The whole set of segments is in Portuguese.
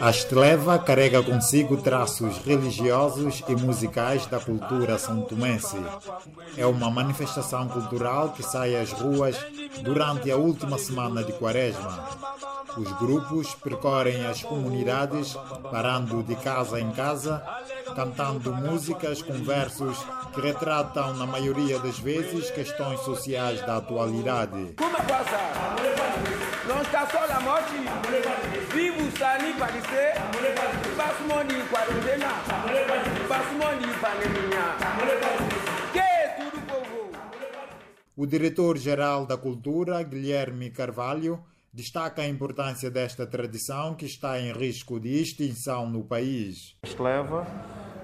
A esteleva carrega consigo traços religiosos e musicais da cultura santomense. É uma manifestação cultural que sai às ruas durante a última semana de quaresma. Os grupos percorrem as comunidades, parando de casa em casa, cantando músicas com versos que retratam, na maioria das vezes, questões sociais da atualidade. Como passar? Não está só a morte. Vivo sani parecer. Basmoni quarentena. Basmoni paneminha. Que tudo povo. O diretor-geral da Cultura, Guilherme Carvalho, destaca a importância desta tradição que está em risco de extinção no país. Isto leva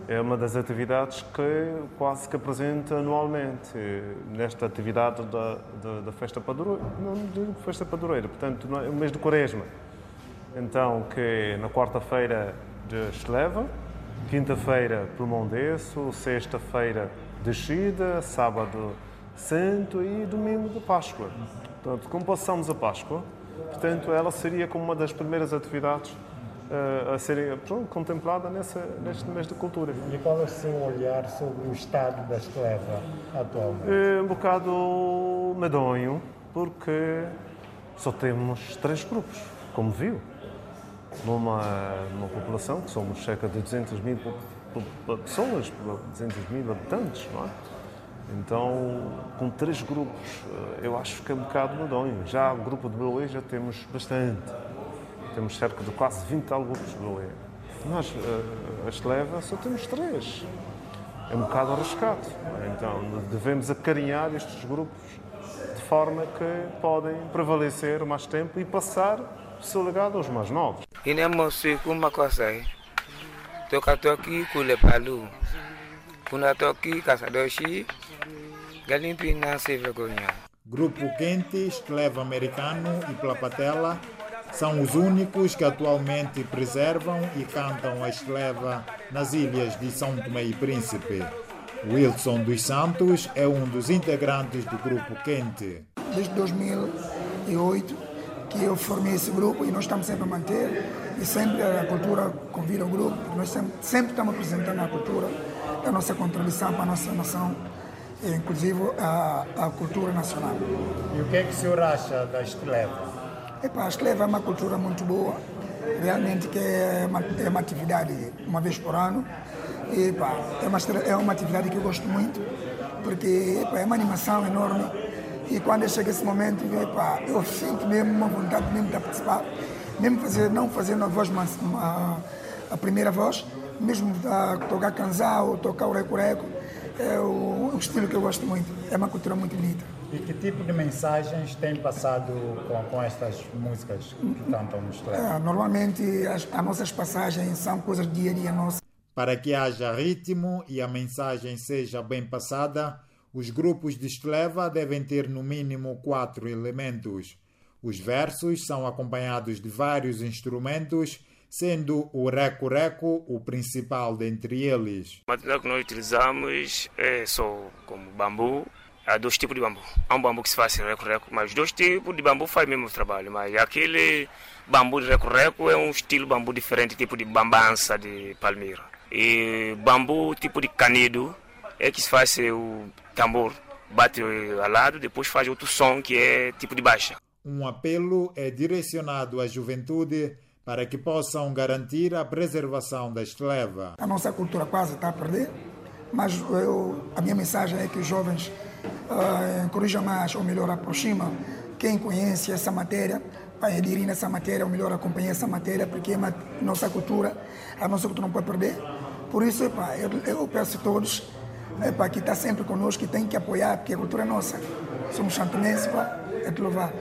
é uma das atividades que quase que apresenta anualmente, nesta atividade da, da, da festa padroeira, não festa padroeira, portanto, no mês de quaresma. Então, que na quarta-feira de Esteleva, quinta-feira Promondeço, sexta-feira Descida, sábado Santo e domingo de Páscoa. Portanto, como passamos a Páscoa, portanto, ela seria como uma das primeiras atividades uh, a ser pronto, contemplada nessa, neste mês de cultura. E qual é o seu olhar sobre o estado da Esteleva atualmente? É um bocado medonho, porque só temos três grupos, como viu. Numa, numa população que somos cerca de 200 mil pessoas, 200 mil habitantes, não é? Então, com três grupos, eu acho que é um bocado medonho. Já o grupo de Beloê já temos bastante. Temos cerca de quase 20 tal grupos de Beloê. Nós, a Esteleva, só temos três. É um bocado arriscado. Então, devemos acarinhar estes grupos de forma que podem prevalecer mais tempo e passar o seu legado aos mais novos. E nem como coisa toca toque kule palu caçadoshi vergonha Grupo Quente, Esteleva Americano e Plapatela são os únicos que atualmente preservam e cantam a esteleva nas ilhas de São Tomé e Príncipe. Wilson dos Santos é um dos integrantes do Grupo Quente. Desde 2008 que eu formei esse grupo e nós estamos sempre a manter e sempre a cultura convida o grupo, nós sempre, sempre estamos apresentando a cultura, a nossa contribuição para a nossa nação, inclusive a, a cultura nacional. E o que é que o senhor acha da esteleva? Epa, a esteleva é uma cultura muito boa, realmente que é uma, é uma atividade uma vez por ano, e, epa, é, uma, é uma atividade que eu gosto muito, porque epa, é uma animação enorme e quando chega esse momento, epa, eu sinto mesmo uma vontade mesmo de participar, mesmo fazer, não fazendo a voz, mas a, a primeira voz, mesmo a tocar canzal ou tocar o reco-reco, é o, o estilo que eu gosto muito, é uma cultura muito bonita. E que tipo de mensagens tem passado com, com estas músicas que cantam no? É, normalmente as, as nossas passagens são coisas dia a dia nossa. Para que haja ritmo e a mensagem seja bem passada, os grupos de Esteleva devem ter no mínimo quatro elementos. Os versos são acompanhados de vários instrumentos, sendo o reco-reco o principal dentre eles. O material que nós utilizamos é só como bambu, há dois tipos de bambu. Há um bambu que se faz reco-reco, mas dois tipos de bambu faz o mesmo trabalho. Mas aquele bambu de reco-reco é um estilo bambu diferente, tipo de bambança de palmeira. E bambu tipo de canedo é que se faz o tambor, bate ao lado, depois faz outro som que é tipo de baixa. Um apelo é direcionado à juventude para que possam garantir a preservação da esteleva. A nossa cultura quase está a perder, mas eu, a minha mensagem é que os jovens uh, corrijam mais, ou melhor, aproximam quem conhece essa matéria, para aderir nessa matéria, ou melhor, acompanhar essa matéria, porque é nossa cultura, a nossa cultura não pode perder. Por isso, epa, eu, eu peço a todos epa, que está sempre conosco, que tem que apoiar, porque a cultura é nossa. Somos chantonenses, é te louvar.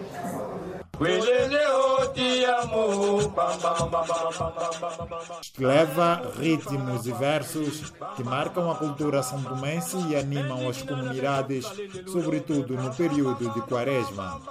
Leva ritmos e versos que marcam a cultura santomense e animam as comunidades, sobretudo no período de quaresma.